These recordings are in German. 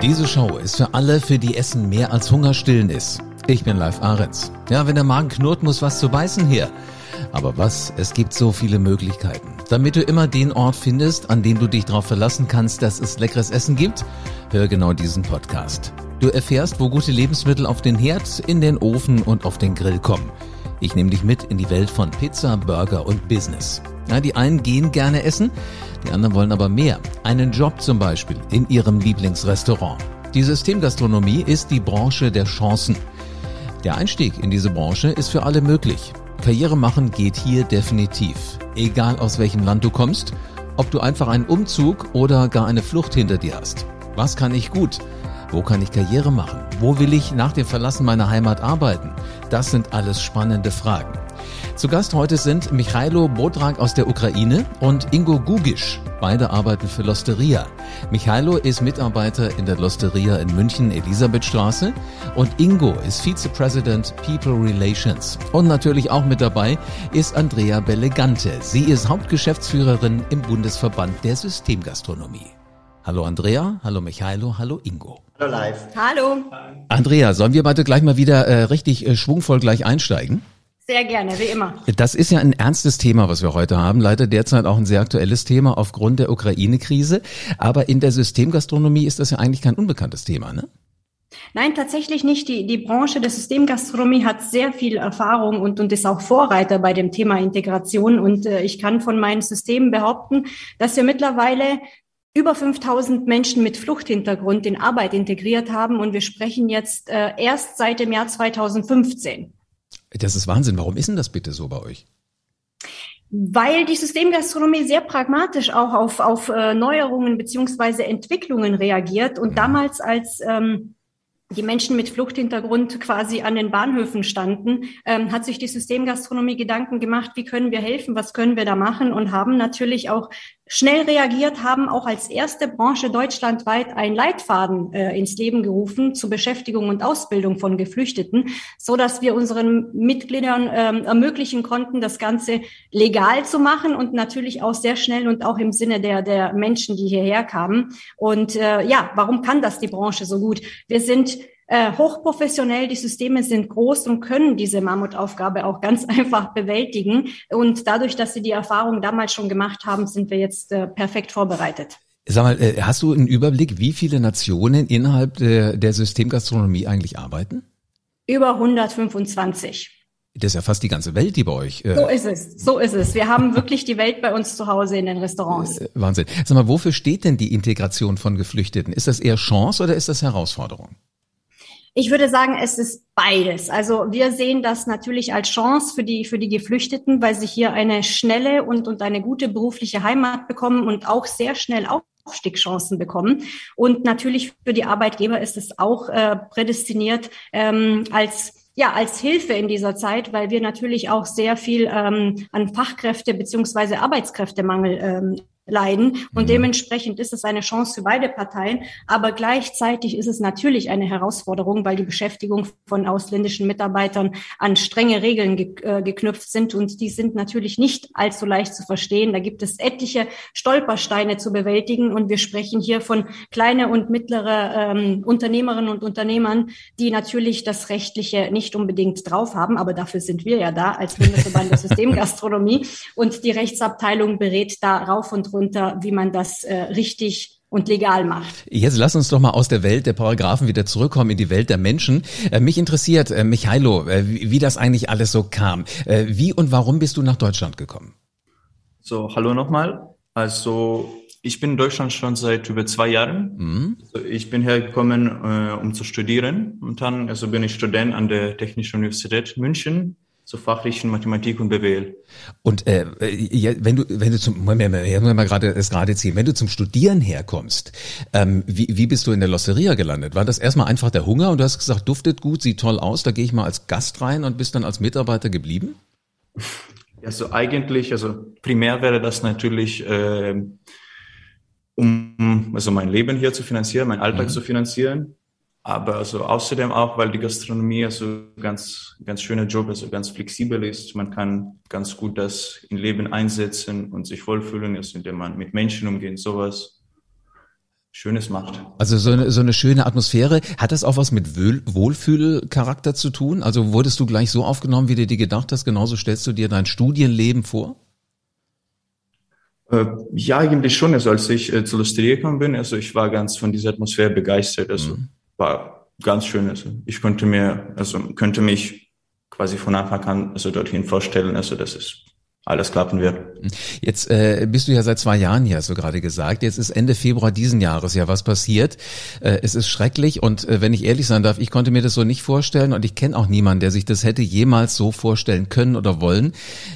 Diese Show ist für alle, für die Essen mehr als Hungerstillen ist. Ich bin Live Ahrens. Ja, wenn der Magen knurrt, muss was zu beißen her. Aber was? Es gibt so viele Möglichkeiten. Damit du immer den Ort findest, an dem du dich darauf verlassen kannst, dass es leckeres Essen gibt, hör genau diesen Podcast. Du erfährst, wo gute Lebensmittel auf den Herd, in den Ofen und auf den Grill kommen. Ich nehme dich mit in die Welt von Pizza, Burger und Business. Ja, die einen gehen gerne essen, die anderen wollen aber mehr. Einen Job zum Beispiel in ihrem Lieblingsrestaurant. Die Systemgastronomie ist die Branche der Chancen. Der Einstieg in diese Branche ist für alle möglich. Karriere machen geht hier definitiv. Egal aus welchem Land du kommst, ob du einfach einen Umzug oder gar eine Flucht hinter dir hast. Was kann ich gut? Wo kann ich Karriere machen? Wo will ich nach dem Verlassen meiner Heimat arbeiten? Das sind alles spannende Fragen. Zu Gast heute sind Michailo Bodrak aus der Ukraine und Ingo Gugisch. Beide arbeiten für Losteria. Michailo ist Mitarbeiter in der Losteria in München, Elisabethstraße. Und Ingo ist Vizepräsident People Relations. Und natürlich auch mit dabei ist Andrea Bellegante. Sie ist Hauptgeschäftsführerin im Bundesverband der Systemgastronomie. Hallo Andrea, hallo Michailo, hallo Ingo. Hallo live. Hallo. Andrea, sollen wir beide gleich mal wieder äh, richtig äh, schwungvoll gleich einsteigen? Sehr gerne, wie immer. Das ist ja ein ernstes Thema, was wir heute haben. Leider derzeit auch ein sehr aktuelles Thema aufgrund der Ukraine-Krise. Aber in der Systemgastronomie ist das ja eigentlich kein unbekanntes Thema, ne? Nein, tatsächlich nicht. Die, die Branche der Systemgastronomie hat sehr viel Erfahrung und, und ist auch Vorreiter bei dem Thema Integration. Und äh, ich kann von meinen Systemen behaupten, dass wir mittlerweile über 5000 Menschen mit Fluchthintergrund in Arbeit integriert haben. Und wir sprechen jetzt äh, erst seit dem Jahr 2015. Das ist Wahnsinn. Warum ist denn das bitte so bei euch? Weil die Systemgastronomie sehr pragmatisch auch auf, auf äh, Neuerungen beziehungsweise Entwicklungen reagiert. Und mhm. damals, als ähm, die Menschen mit Fluchthintergrund quasi an den Bahnhöfen standen, ähm, hat sich die Systemgastronomie Gedanken gemacht, wie können wir helfen, was können wir da machen und haben natürlich auch schnell reagiert, haben auch als erste Branche deutschlandweit einen Leitfaden äh, ins Leben gerufen zur Beschäftigung und Ausbildung von Geflüchteten, so dass wir unseren Mitgliedern ähm, ermöglichen konnten, das Ganze legal zu machen und natürlich auch sehr schnell und auch im Sinne der, der Menschen, die hierher kamen. Und äh, ja, warum kann das die Branche so gut? Wir sind äh, hochprofessionell, die Systeme sind groß und können diese Mammutaufgabe auch ganz einfach bewältigen. Und dadurch, dass sie die Erfahrung damals schon gemacht haben, sind wir jetzt äh, perfekt vorbereitet. Sag mal, äh, hast du einen Überblick, wie viele Nationen innerhalb der, der Systemgastronomie eigentlich arbeiten? Über 125. Das ist ja fast die ganze Welt, die bei euch. Äh so ist es, so ist es. Wir haben wirklich die Welt bei uns zu Hause in den Restaurants. Äh, Wahnsinn. Sag mal, wofür steht denn die Integration von Geflüchteten? Ist das eher Chance oder ist das Herausforderung? Ich würde sagen, es ist beides. Also wir sehen das natürlich als Chance für die, für die Geflüchteten, weil sie hier eine schnelle und, und eine gute berufliche Heimat bekommen und auch sehr schnell Aufstiegschancen bekommen. Und natürlich für die Arbeitgeber ist es auch äh, prädestiniert ähm, als ja, als Hilfe in dieser Zeit, weil wir natürlich auch sehr viel ähm, an Fachkräfte beziehungsweise Arbeitskräftemangel ähm, leiden. Und mhm. dementsprechend ist es eine Chance für beide Parteien. Aber gleichzeitig ist es natürlich eine Herausforderung, weil die Beschäftigung von ausländischen Mitarbeitern an strenge Regeln ge äh, geknüpft sind. Und die sind natürlich nicht allzu leicht zu verstehen. Da gibt es etliche Stolpersteine zu bewältigen. Und wir sprechen hier von kleine und mittlere ähm, Unternehmerinnen und Unternehmern, die natürlich das Rechtliche nicht unbedingt drauf haben. Aber dafür sind wir ja da als Bundesverband der Systemgastronomie. Und die Rechtsabteilung berät da rauf und runter runter, wie man das äh, richtig und legal macht. Jetzt lass uns doch mal aus der Welt der Paragraphen wieder zurückkommen in die Welt der Menschen. Äh, mich interessiert, äh, Michailo, äh, wie, wie, das eigentlich alles so kam. Äh, wie und warum bist du nach Deutschland gekommen? So, hallo nochmal. Also ich bin in Deutschland schon seit über zwei Jahren. Mhm. Also ich bin hergekommen, äh, um zu studieren. Und dann also bin ich Student an der Technischen Universität München zur fachlichen Mathematik und BWL. Und äh, wenn du, wenn du zum, Moment, Moment, mal gerade es gerade ziehen, wenn du zum Studieren herkommst, ähm, wie, wie bist du in der Losseria gelandet? War das erstmal einfach der Hunger und du hast gesagt, duftet gut, sieht toll aus, da gehe ich mal als Gast rein und bist dann als Mitarbeiter geblieben? Also eigentlich, also primär wäre das natürlich, äh, um also mein Leben hier zu finanzieren, mein Alltag mhm. zu finanzieren. Aber also außerdem auch, weil die Gastronomie also ganz, ganz schöner Job, also ganz flexibel ist. Man kann ganz gut das in Leben einsetzen und sich wohlfühlen, also indem man mit Menschen umgeht, sowas. Schönes macht. Also so eine, so eine schöne Atmosphäre. Hat das auch was mit Wohlfühlcharakter zu tun? Also wurdest du gleich so aufgenommen, wie du dir gedacht hast? Genauso stellst du dir dein Studienleben vor? Äh, ja, eigentlich schon. Also als ich äh, zur Losterie gekommen bin, also ich war ganz von dieser Atmosphäre begeistert. Also mhm. War ganz schön. Also ich konnte mir, also könnte mich quasi von Anfang an also dorthin vorstellen. Also das ist alles klappen wird. Jetzt äh, bist du ja seit zwei Jahren hier, hast du gerade gesagt. Jetzt ist Ende Februar diesen Jahres ja was passiert. Äh, es ist schrecklich und äh, wenn ich ehrlich sein darf, ich konnte mir das so nicht vorstellen und ich kenne auch niemanden, der sich das hätte jemals so vorstellen können oder wollen.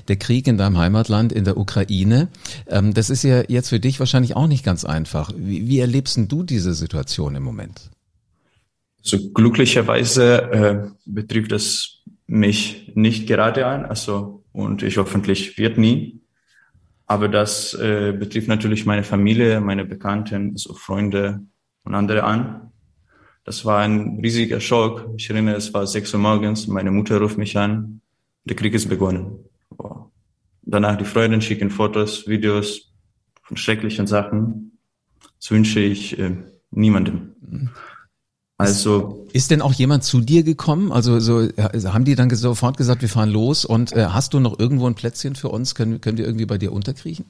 Der Krieg in deinem Heimatland, in der Ukraine, ähm, das ist ja jetzt für dich wahrscheinlich auch nicht ganz einfach. Wie, wie erlebst du diese Situation im Moment? So glücklicherweise äh, betrifft es mich nicht gerade an. Also und ich hoffentlich wird nie. Aber das äh, betrifft natürlich meine Familie, meine Bekannten, also Freunde und andere an. Das war ein riesiger Schock. Ich erinnere, es war sechs Uhr morgens, meine Mutter ruft mich an, der Krieg ist begonnen. Wow. Danach die Freunde schicken Fotos, Videos von schrecklichen Sachen. Das wünsche ich äh, niemandem. Mhm. Also ist denn auch jemand zu dir gekommen? Also so also haben die dann sofort gesagt, wir fahren los und äh, hast du noch irgendwo ein Plätzchen für uns? Können, können wir irgendwie bei dir unterkriechen?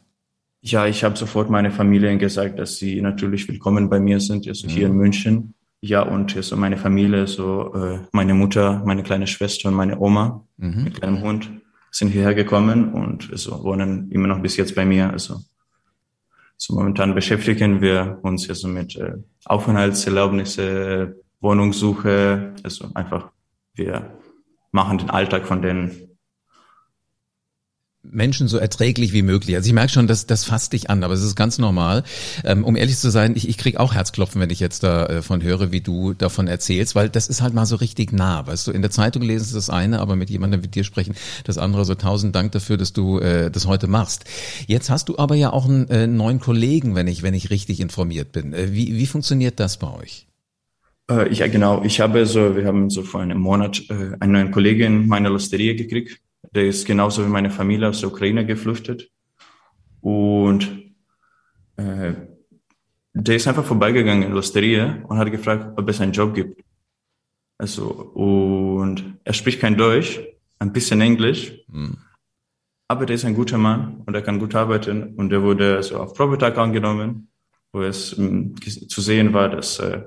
Ja, ich habe sofort meine Familie gesagt, dass sie natürlich willkommen bei mir sind, also hier mhm. in München. Ja, und so meine Familie, so äh, meine Mutter, meine kleine Schwester und meine Oma mhm. mit kleinem Hund sind hierher gekommen und so wohnen immer noch bis jetzt bei mir. Also so momentan beschäftigen wir uns also mit äh, Aufenthaltserlaubnisse, Wohnungssuche, also einfach wir machen den Alltag von den Menschen so erträglich wie möglich. Also ich merke schon, dass das fasst dich an, aber es ist ganz normal. Ähm, um ehrlich zu sein, ich, ich krieg auch Herzklopfen, wenn ich jetzt davon äh, höre, wie du davon erzählst, weil das ist halt mal so richtig nah. Weißt du, in der Zeitung lesen ist das eine, aber mit jemandem wie dir sprechen, das andere. So tausend Dank dafür, dass du äh, das heute machst. Jetzt hast du aber ja auch einen äh, neuen Kollegen, wenn ich wenn ich richtig informiert bin. Äh, wie wie funktioniert das bei euch? Äh, ja, genau. Ich habe so, wir haben so vor einem Monat äh, einen neuen Kollegen in meiner Losterie gekriegt der ist genauso wie meine Familie aus der Ukraine geflüchtet. Und äh, der ist einfach vorbeigegangen in Losteria und hat gefragt, ob es einen Job gibt. Also, und er spricht kein Deutsch, ein bisschen Englisch, mhm. aber der ist ein guter Mann und er kann gut arbeiten und er wurde also auf Probetag angenommen, wo es ähm, zu sehen war, dass äh,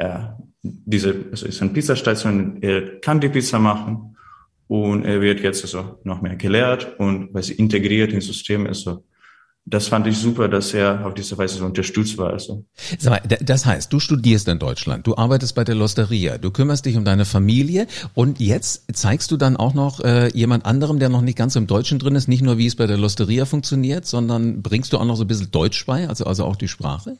er diese, also ist ein Pizzastation, er kann die Pizza machen und er wird jetzt also noch mehr gelehrt und weil sie integriert ins System ist. So. Das fand ich super, dass er auf diese Weise so unterstützt war. Also. Mal, das heißt, du studierst in Deutschland, du arbeitest bei der Losteria, du kümmerst dich um deine Familie und jetzt zeigst du dann auch noch äh, jemand anderem, der noch nicht ganz im Deutschen drin ist, nicht nur wie es bei der Losteria funktioniert, sondern bringst du auch noch so ein bisschen Deutsch bei, also, also auch die Sprache?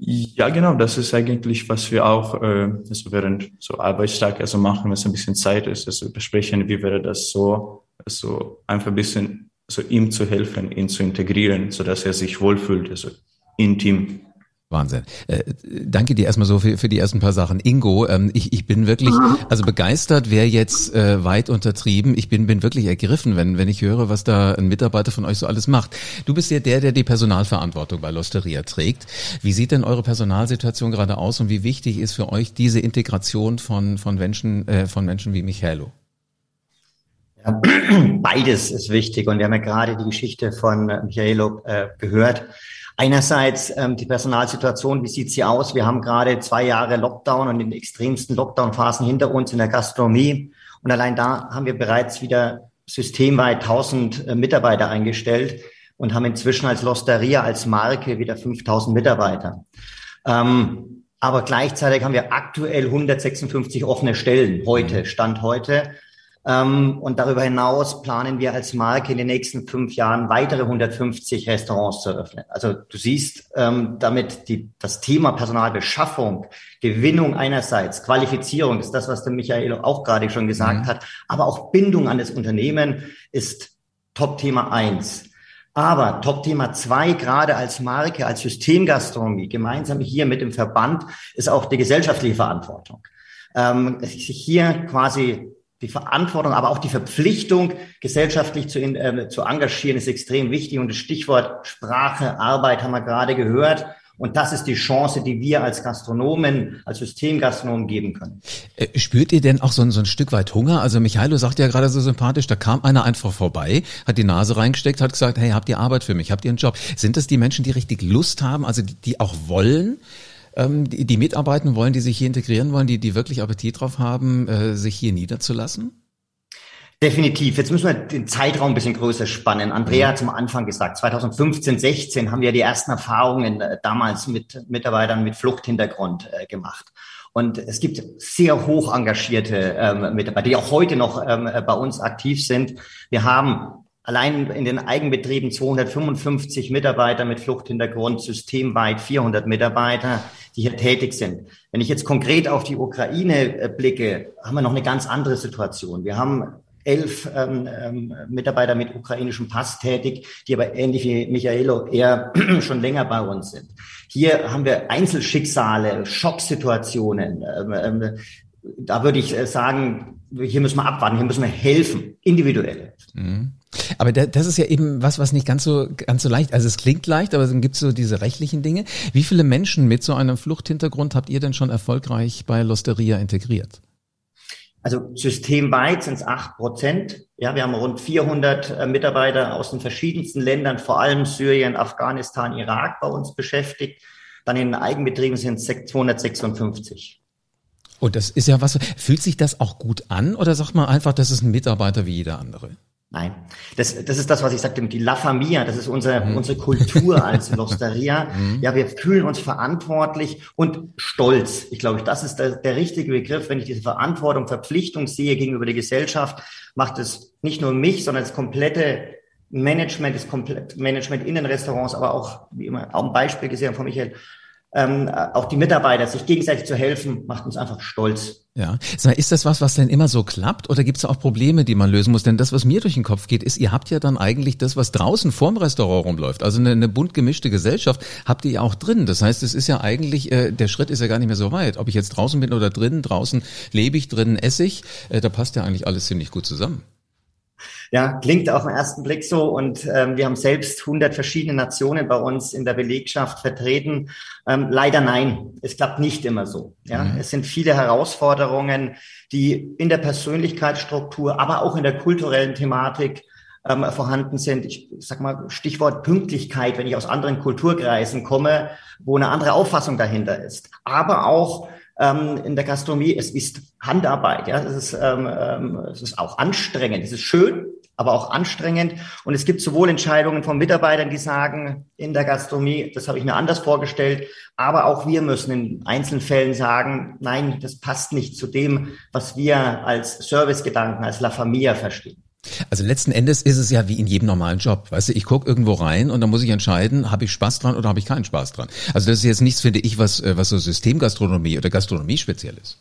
Ja, genau, das ist eigentlich, was wir auch äh, also während so Arbeitstag also machen, wenn es ein bisschen Zeit ist, also besprechen, wie wäre das so, also einfach ein bisschen so ihm zu helfen, ihn zu integrieren, so dass er sich wohlfühlt, also intim. Wahnsinn. Äh, danke dir erstmal so für, für die ersten paar Sachen. Ingo, ähm, ich, ich bin wirklich, also begeistert wäre jetzt äh, weit untertrieben. Ich bin, bin wirklich ergriffen, wenn, wenn ich höre, was da ein Mitarbeiter von euch so alles macht. Du bist ja der, der die Personalverantwortung bei Losteria trägt. Wie sieht denn eure Personalsituation gerade aus und wie wichtig ist für euch diese Integration von, von Menschen, äh, von Menschen wie Michaelo? Ja, beides ist wichtig und wir haben ja gerade die Geschichte von Michaelo äh, gehört. Einerseits ähm, die Personalsituation, wie sieht sie aus? Wir haben gerade zwei Jahre Lockdown und den extremsten Lockdown-Phasen hinter uns in der Gastronomie. Und allein da haben wir bereits wieder systemweit 1000 äh, Mitarbeiter eingestellt und haben inzwischen als Losteria, als Marke wieder 5000 Mitarbeiter. Ähm, aber gleichzeitig haben wir aktuell 156 offene Stellen heute, Stand heute. Ähm, und darüber hinaus planen wir als Marke in den nächsten fünf Jahren weitere 150 Restaurants zu eröffnen. Also du siehst ähm, damit die, das Thema Personalbeschaffung, Gewinnung einerseits, Qualifizierung ist das, was der Michael auch gerade schon gesagt mhm. hat, aber auch Bindung an das Unternehmen ist Top-Thema eins. Aber Top-Thema zwei, gerade als Marke, als Systemgastronomie, gemeinsam hier mit dem Verband, ist auch die gesellschaftliche Verantwortung. Ähm, hier quasi die Verantwortung, aber auch die Verpflichtung, gesellschaftlich zu, äh, zu engagieren, ist extrem wichtig. Und das Stichwort Sprache, Arbeit haben wir gerade gehört. Und das ist die Chance, die wir als Gastronomen, als Systemgastronomen geben können. Äh, spürt ihr denn auch so ein, so ein Stück weit Hunger? Also Michailo sagt ja gerade so sympathisch, da kam einer einfach vorbei, hat die Nase reingesteckt, hat gesagt, hey, habt ihr Arbeit für mich, habt ihr einen Job? Sind das die Menschen, die richtig Lust haben, also die, die auch wollen? Ähm, die, die mitarbeiten wollen, die sich hier integrieren wollen, die, die wirklich Appetit drauf haben, äh, sich hier niederzulassen? Definitiv. Jetzt müssen wir den Zeitraum ein bisschen größer spannen. Andrea hat zum Anfang gesagt, 2015, 16 haben wir die ersten Erfahrungen äh, damals mit Mitarbeitern mit Fluchthintergrund äh, gemacht. Und es gibt sehr hoch engagierte ähm, Mitarbeiter, die auch heute noch ähm, bei uns aktiv sind. Wir haben allein in den Eigenbetrieben 255 Mitarbeiter mit Fluchthintergrund, systemweit 400 Mitarbeiter, die hier tätig sind. Wenn ich jetzt konkret auf die Ukraine äh, blicke, haben wir noch eine ganz andere Situation. Wir haben elf ähm, ähm, Mitarbeiter mit ukrainischem Pass tätig, die aber ähnlich wie Michaelo eher schon länger bei uns sind. Hier haben wir Einzelschicksale, Schocksituationen. Ähm, ähm, da würde ich äh, sagen, hier müssen wir abwarten, hier müssen wir helfen, individuell. Mhm. Aber das ist ja eben was, was nicht ganz so ganz so leicht. Also es klingt leicht, aber dann gibt es so diese rechtlichen Dinge. Wie viele Menschen mit so einem Fluchthintergrund habt ihr denn schon erfolgreich bei Losteria integriert? Also systemweit sind es acht Prozent. Ja, wir haben rund 400 äh, Mitarbeiter aus den verschiedensten Ländern, vor allem Syrien, Afghanistan, Irak, bei uns beschäftigt. Dann in den Eigenbetrieben sind es 256. Und das ist ja was, fühlt sich das auch gut an oder sagt man einfach, das ist ein Mitarbeiter wie jeder andere? Nein, das, das ist das, was ich sagte, die La Familia, das ist unsere, mhm. unsere Kultur als Losteria. Mhm. Ja, wir fühlen uns verantwortlich und stolz. Ich glaube, das ist der, der richtige Begriff. Wenn ich diese Verantwortung, Verpflichtung sehe gegenüber der Gesellschaft, macht es nicht nur mich, sondern das komplette Management, das komplette Management in den Restaurants, aber auch, wie immer, auch ein Beispiel gesehen von Michael, ähm, auch die Mitarbeiter, sich gegenseitig zu helfen, macht uns einfach stolz. Ja, ist das was, was denn immer so klappt oder gibt es auch Probleme, die man lösen muss? Denn das, was mir durch den Kopf geht, ist, ihr habt ja dann eigentlich das, was draußen vorm Restaurant rumläuft. Also eine, eine bunt gemischte Gesellschaft habt ihr ja auch drin. Das heißt, es ist ja eigentlich, äh, der Schritt ist ja gar nicht mehr so weit. Ob ich jetzt draußen bin oder drin, draußen lebe ich, drinnen esse ich, äh, da passt ja eigentlich alles ziemlich gut zusammen. Ja, klingt auf den ersten Blick so. Und ähm, wir haben selbst 100 verschiedene Nationen bei uns in der Belegschaft vertreten. Ähm, leider nein, es klappt nicht immer so. Ja, mhm. es sind viele Herausforderungen, die in der Persönlichkeitsstruktur, aber auch in der kulturellen Thematik ähm, vorhanden sind. Ich sag mal Stichwort Pünktlichkeit, wenn ich aus anderen Kulturkreisen komme, wo eine andere Auffassung dahinter ist. Aber auch ähm, in der Gastronomie. Es ist Handarbeit, ja, es ist, ähm, ähm, es ist auch anstrengend. Es ist schön, aber auch anstrengend. Und es gibt sowohl Entscheidungen von Mitarbeitern, die sagen, in der Gastronomie, das habe ich mir anders vorgestellt, aber auch wir müssen in einzelnen Fällen sagen, nein, das passt nicht zu dem, was wir als Servicegedanken, als La Familia verstehen. Also letzten Endes ist es ja wie in jedem normalen Job. Weißt du, ich gucke irgendwo rein und dann muss ich entscheiden, habe ich Spaß dran oder habe ich keinen Spaß dran. Also das ist jetzt nichts, finde ich, was, äh, was so Systemgastronomie oder Gastronomie speziell ist.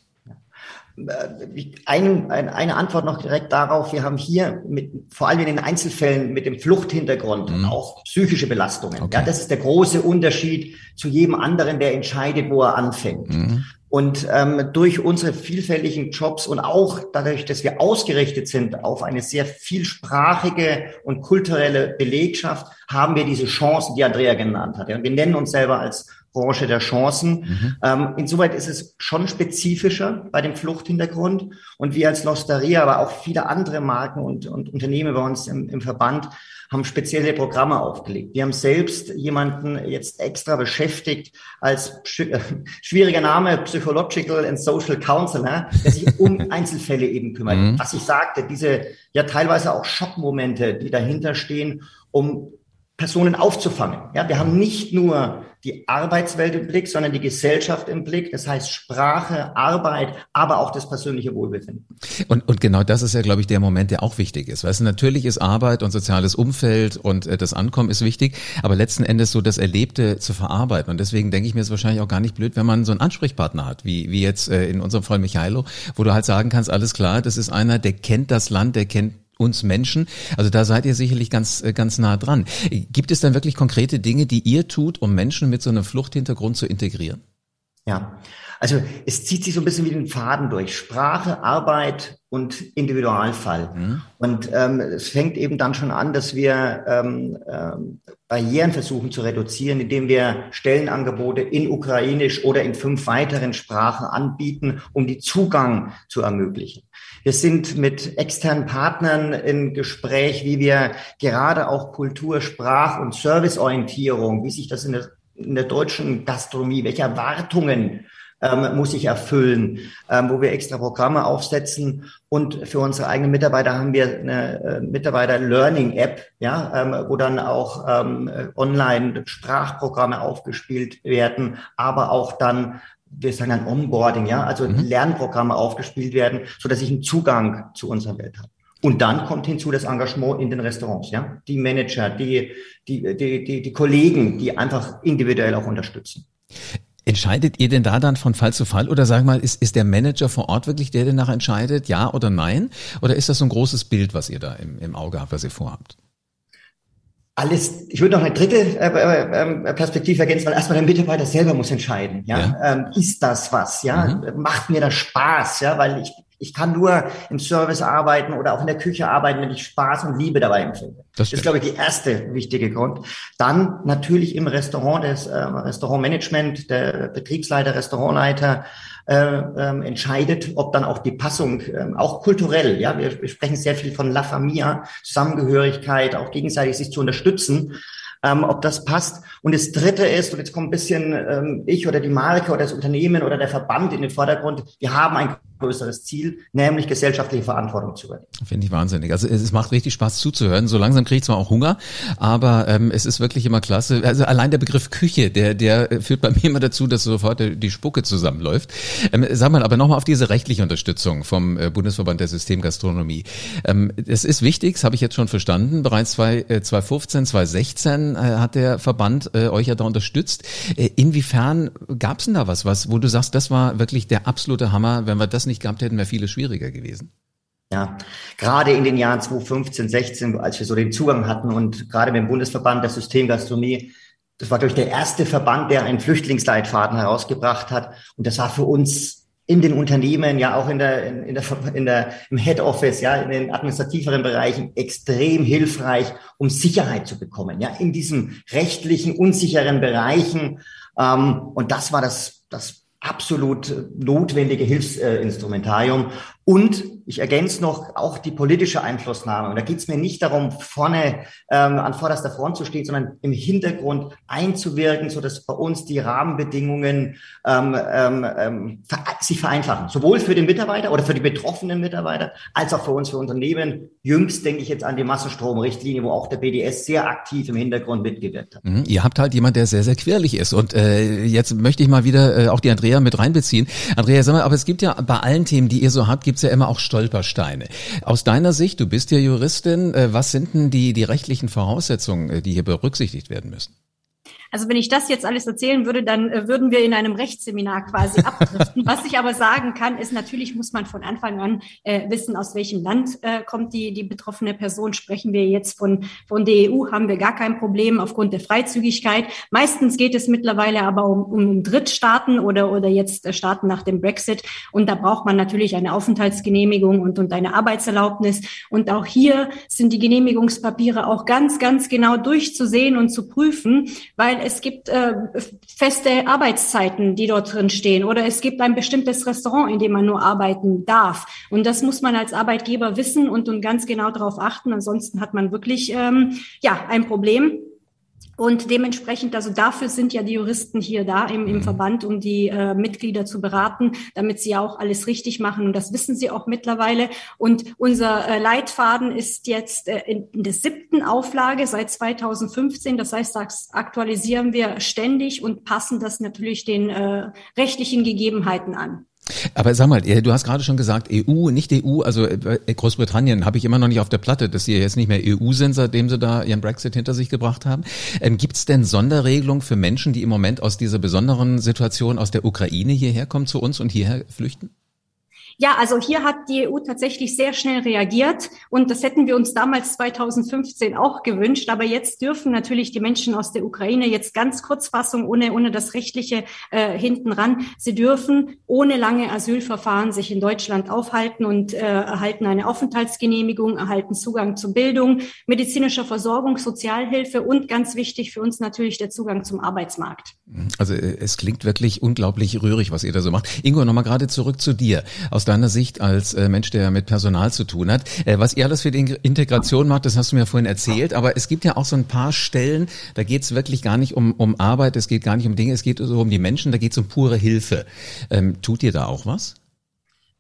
Äh, ein, ein, eine Antwort noch direkt darauf. Wir haben hier mit, vor allem in den Einzelfällen mit dem Fluchthintergrund mhm. auch psychische Belastungen. Okay. Ja, das ist der große Unterschied zu jedem anderen, der entscheidet, wo er anfängt. Mhm. Und ähm, durch unsere vielfältigen Jobs und auch dadurch, dass wir ausgerichtet sind auf eine sehr vielsprachige und kulturelle Belegschaft, haben wir diese Chancen, die Andrea genannt hat. Und wir nennen uns selber als Branche der Chancen. Mhm. Ähm, insoweit ist es schon spezifischer bei dem Fluchthintergrund. Und wir als Losteria, aber auch viele andere Marken und, und Unternehmen bei uns im, im Verband haben spezielle Programme aufgelegt. Wir haben selbst jemanden jetzt extra beschäftigt als schwieriger Name Psychological and Social Counselor, der sich um Einzelfälle eben kümmert. Mhm. Was ich sagte, diese ja teilweise auch Schockmomente, die dahinter stehen, um Personen aufzufangen. Ja, wir haben nicht nur die Arbeitswelt im Blick, sondern die Gesellschaft im Blick. Das heißt Sprache, Arbeit, aber auch das persönliche Wohlbefinden. Und, und genau das ist ja, glaube ich, der Moment, der auch wichtig ist. Weißt du, natürlich ist Arbeit und soziales Umfeld und äh, das Ankommen ist wichtig, aber letzten Endes so das Erlebte zu verarbeiten. Und deswegen denke ich mir, es ist wahrscheinlich auch gar nicht blöd, wenn man so einen Ansprechpartner hat, wie, wie jetzt äh, in unserem Fall Michailo, wo du halt sagen kannst, alles klar, das ist einer, der kennt das Land, der kennt uns Menschen. Also da seid ihr sicherlich ganz, äh, ganz nah dran. Gibt es dann wirklich konkrete Dinge, die ihr tut, um Menschen mit so einem Fluchthintergrund zu integrieren? Ja, also es zieht sich so ein bisschen wie den Faden durch. Sprache, Arbeit und Individualfall. Mhm. Und ähm, es fängt eben dann schon an, dass wir ähm, ähm, Barrieren versuchen zu reduzieren, indem wir Stellenangebote in Ukrainisch oder in fünf weiteren Sprachen anbieten, um die Zugang zu ermöglichen. Wir sind mit externen Partnern in Gespräch, wie wir gerade auch Kultur, Sprach- und Serviceorientierung, wie sich das in der, in der deutschen Gastronomie, welche Erwartungen ähm, muss ich erfüllen, ähm, wo wir extra Programme aufsetzen. Und für unsere eigenen Mitarbeiter haben wir eine äh, Mitarbeiter-Learning-App, ja, ähm, wo dann auch ähm, online Sprachprogramme aufgespielt werden, aber auch dann wir sagen dann Onboarding, ja, also mhm. Lernprogramme aufgespielt werden, so dass ich einen Zugang zu unserer Welt habe. Und dann kommt hinzu das Engagement in den Restaurants, ja, die Manager, die, die, die, die, die Kollegen, die einfach individuell auch unterstützen. Entscheidet ihr denn da dann von Fall zu Fall oder sag mal, ist, ist der Manager vor Ort wirklich der, der danach entscheidet, ja oder nein? Oder ist das so ein großes Bild, was ihr da im, im Auge habt, was ihr vorhabt? Alles, ich würde noch eine dritte äh, äh, Perspektive ergänzen, weil erstmal der Mitarbeiter selber muss entscheiden, ja, ja. Ähm, ist das was, ja, mhm. macht mir das Spaß, ja, weil ich ich kann nur im Service arbeiten oder auch in der Küche arbeiten, wenn ich Spaß und Liebe dabei empfinde. Das, das ist, glaube ich, die erste wichtige Grund. Dann natürlich im Restaurant, das äh, Restaurantmanagement, der Betriebsleiter, Restaurantleiter äh, äh, entscheidet, ob dann auch die Passung, äh, auch kulturell, ja, wir, wir sprechen sehr viel von La Familia, Zusammengehörigkeit, auch gegenseitig sich zu unterstützen ähm, ob das passt. Und das Dritte ist, und jetzt kommt ein bisschen ähm, ich oder die Marke oder das Unternehmen oder der Verband in den Vordergrund, wir haben ein größeres Ziel, nämlich gesellschaftliche Verantwortung zu übernehmen. Finde ich wahnsinnig. Also es macht richtig Spaß zuzuhören. So langsam kriege ich zwar auch Hunger, aber ähm, es ist wirklich immer klasse. Also allein der Begriff Küche, der, der führt bei mir immer dazu, dass sofort die Spucke zusammenläuft. Ähm, sag mal, aber nochmal auf diese rechtliche Unterstützung vom äh, Bundesverband der Systemgastronomie. Ähm, es ist wichtig, das habe ich jetzt schon verstanden. Bereits zwei, äh, 2015, 2016 äh, hat der Verband äh, euch ja da unterstützt. Äh, inwiefern gab es denn da was, was, wo du sagst, das war wirklich der absolute Hammer, wenn wir das nicht gehabt hätten, wäre vieles schwieriger gewesen. Ja, gerade in den Jahren 2015, 16, als wir so den Zugang hatten und gerade mit dem Bundesverband der Systemgastronomie, das war durch der erste Verband, der einen Flüchtlingsleitfaden herausgebracht hat. Und das war für uns in den Unternehmen, ja auch in der, in, in der, in der, im Head Office, ja, in den administrativeren Bereichen extrem hilfreich, um Sicherheit zu bekommen, ja, in diesen rechtlichen, unsicheren Bereichen. Ähm, und das war das, das absolut notwendige Hilfsinstrumentarium. Und ich ergänze noch auch die politische Einflussnahme. Und da geht es mir nicht darum, vorne ähm, an vorderster Front zu stehen, sondern im Hintergrund einzuwirken, so dass bei uns die Rahmenbedingungen ähm, ähm, ähm sich vereinfachen. Sowohl für den Mitarbeiter oder für die betroffenen Mitarbeiter, als auch für uns, für Unternehmen. Jüngst denke ich jetzt an die Massenstromrichtlinie, wo auch der BDS sehr aktiv im Hintergrund mitgewirkt hat. Mhm. Ihr habt halt jemand, der sehr, sehr quirlig ist. Und äh, jetzt möchte ich mal wieder äh, auch die Andrea mit reinbeziehen. Andrea, sag mal, aber es gibt ja bei allen Themen, die ihr so habt, gibt es ja immer auch Stolpersteine. Aus deiner Sicht, du bist ja Juristin, äh, was sind denn die, die rechtlichen Voraussetzungen, äh, die hier berücksichtigt werden müssen? Also wenn ich das jetzt alles erzählen würde, dann äh, würden wir in einem Rechtsseminar quasi abdriften. Was ich aber sagen kann, ist natürlich muss man von Anfang an äh, wissen, aus welchem Land äh, kommt die, die betroffene Person. Sprechen wir jetzt von, von der EU, haben wir gar kein Problem aufgrund der Freizügigkeit. Meistens geht es mittlerweile aber um, um Drittstaaten oder, oder jetzt äh, Staaten nach dem Brexit. Und da braucht man natürlich eine Aufenthaltsgenehmigung und, und eine Arbeitserlaubnis. Und auch hier sind die Genehmigungspapiere auch ganz, ganz genau durchzusehen und zu prüfen, weil weil es gibt äh, feste Arbeitszeiten, die dort drin stehen, oder es gibt ein bestimmtes Restaurant, in dem man nur arbeiten darf. Und das muss man als Arbeitgeber wissen und, und ganz genau darauf achten. Ansonsten hat man wirklich ähm, ja ein Problem. Und dementsprechend, also dafür sind ja die Juristen hier da im, im mhm. Verband, um die äh, Mitglieder zu beraten, damit sie auch alles richtig machen. Und das wissen sie auch mittlerweile. Und unser äh, Leitfaden ist jetzt äh, in, in der siebten Auflage seit 2015. Das heißt, das aktualisieren wir ständig und passen das natürlich den äh, rechtlichen Gegebenheiten an. Aber sag mal, du hast gerade schon gesagt, EU, nicht EU, also äh, Großbritannien habe ich immer noch nicht auf der Platte, dass sie jetzt nicht mehr EU sind, seitdem sie da ihren Brexit hinter sich gebracht haben. Ähm, Gibt es denn Sonderregelungen für Menschen, die im Moment aus dieser besonderen Situation aus der Ukraine hierher kommen zu uns und hierher flüchten? Ja, also hier hat die EU tatsächlich sehr schnell reagiert und das hätten wir uns damals 2015 auch gewünscht. Aber jetzt dürfen natürlich die Menschen aus der Ukraine jetzt ganz Kurzfassung ohne ohne das rechtliche äh, hinten ran. Sie dürfen ohne lange Asylverfahren sich in Deutschland aufhalten und äh, erhalten eine Aufenthaltsgenehmigung, erhalten Zugang zu Bildung, medizinischer Versorgung, Sozialhilfe und ganz wichtig für uns natürlich der Zugang zum Arbeitsmarkt. Also äh, es klingt wirklich unglaublich rührig, was ihr da so macht. Ingo, nochmal gerade zurück zu dir. Aus deiner Sicht als äh, Mensch, der mit Personal zu tun hat. Äh, was ihr alles für die Integration macht, das hast du mir vorhin erzählt. Aber es gibt ja auch so ein paar Stellen, da geht es wirklich gar nicht um, um Arbeit, es geht gar nicht um Dinge, es geht so um die Menschen, da geht es um pure Hilfe. Ähm, tut ihr da auch was?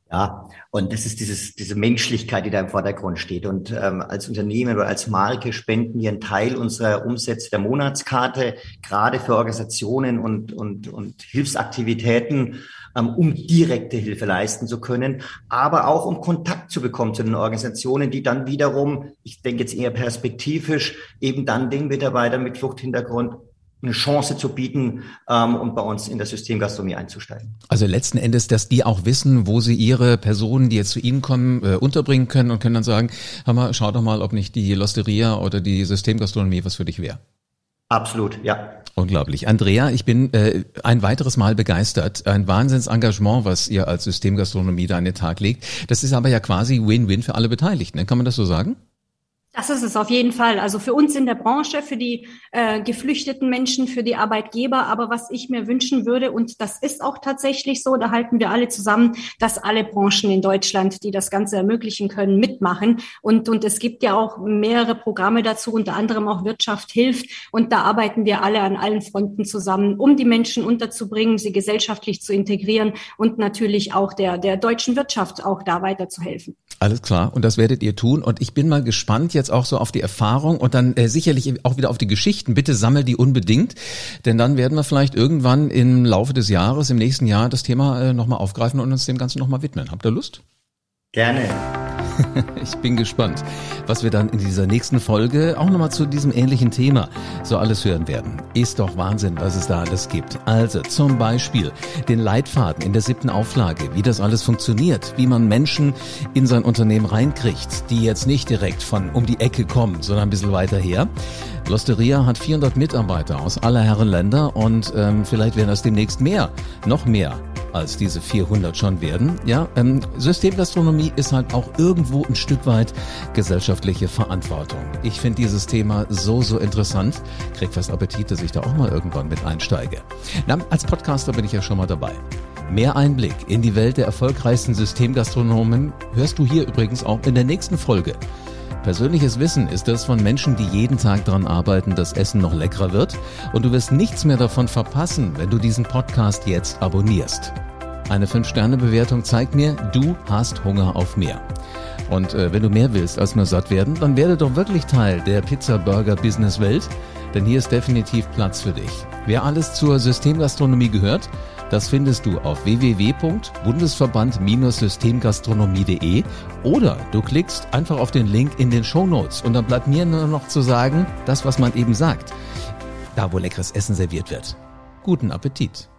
Ja, und das ist dieses, diese Menschlichkeit, die da im Vordergrund steht. Und ähm, als Unternehmen oder als Marke spenden wir einen Teil unserer Umsätze der Monatskarte, gerade für Organisationen und, und, und Hilfsaktivitäten, ähm, um direkte Hilfe leisten zu können, aber auch um Kontakt zu bekommen zu den Organisationen, die dann wiederum, ich denke jetzt eher perspektivisch, eben dann den Mitarbeitern mit Fluchthintergrund eine Chance zu bieten ähm, und bei uns in der Systemgastronomie einzusteigen. Also letzten Endes, dass die auch wissen, wo sie ihre Personen, die jetzt zu ihnen kommen, äh, unterbringen können und können dann sagen, Hammer, schau doch mal, ob nicht die Losteria oder die Systemgastronomie was für dich wäre. Absolut, ja. Unglaublich. Andrea, ich bin äh, ein weiteres Mal begeistert. Ein Wahnsinnsengagement, was ihr als Systemgastronomie da an den Tag legt. Das ist aber ja quasi Win-Win für alle Beteiligten. Kann man das so sagen? Das ist es auf jeden Fall. Also für uns in der Branche, für die äh, geflüchteten Menschen, für die Arbeitgeber. Aber was ich mir wünschen würde, und das ist auch tatsächlich so, da halten wir alle zusammen, dass alle Branchen in Deutschland, die das Ganze ermöglichen können, mitmachen. Und, und es gibt ja auch mehrere Programme dazu, unter anderem auch Wirtschaft hilft. Und da arbeiten wir alle an allen Fronten zusammen, um die Menschen unterzubringen, sie gesellschaftlich zu integrieren und natürlich auch der, der deutschen Wirtschaft auch da weiterzuhelfen. Alles klar. Und das werdet ihr tun. Und ich bin mal gespannt jetzt auch so auf die Erfahrung und dann äh, sicherlich auch wieder auf die Geschichten. Bitte sammel die unbedingt. Denn dann werden wir vielleicht irgendwann im Laufe des Jahres, im nächsten Jahr, das Thema äh, nochmal aufgreifen und uns dem Ganzen nochmal widmen. Habt ihr Lust? Gerne. Ich bin gespannt, was wir dann in dieser nächsten Folge auch nochmal zu diesem ähnlichen Thema so alles hören werden. Ist doch Wahnsinn, was es da alles gibt. Also zum Beispiel den Leitfaden in der siebten Auflage, wie das alles funktioniert, wie man Menschen in sein Unternehmen reinkriegt, die jetzt nicht direkt von um die Ecke kommen, sondern ein bisschen weiter her. Losteria hat 400 Mitarbeiter aus aller Herren Länder und ähm, vielleicht werden das demnächst mehr, noch mehr als diese 400 schon werden. Ja, ähm, Systemgastronomie ist halt auch irgendwo ein Stück weit gesellschaftliche Verantwortung. Ich finde dieses Thema so, so interessant. Krieg fast Appetit, dass ich da auch mal irgendwann mit einsteige. Na, als Podcaster bin ich ja schon mal dabei. Mehr Einblick in die Welt der erfolgreichsten Systemgastronomen hörst du hier übrigens auch in der nächsten Folge. Persönliches Wissen ist das von Menschen, die jeden Tag daran arbeiten, dass Essen noch leckerer wird. Und du wirst nichts mehr davon verpassen, wenn du diesen Podcast jetzt abonnierst. Eine 5-Sterne-Bewertung zeigt mir, du hast Hunger auf mehr. Und äh, wenn du mehr willst als nur satt werden, dann werde doch wirklich Teil der Pizza-Burger-Business-Welt, denn hier ist definitiv Platz für dich. Wer alles zur Systemgastronomie gehört, das findest du auf www.bundesverband-systemgastronomie.de oder du klickst einfach auf den Link in den Show Notes und dann bleibt mir nur noch zu sagen, das was man eben sagt. Da wo leckeres Essen serviert wird. Guten Appetit!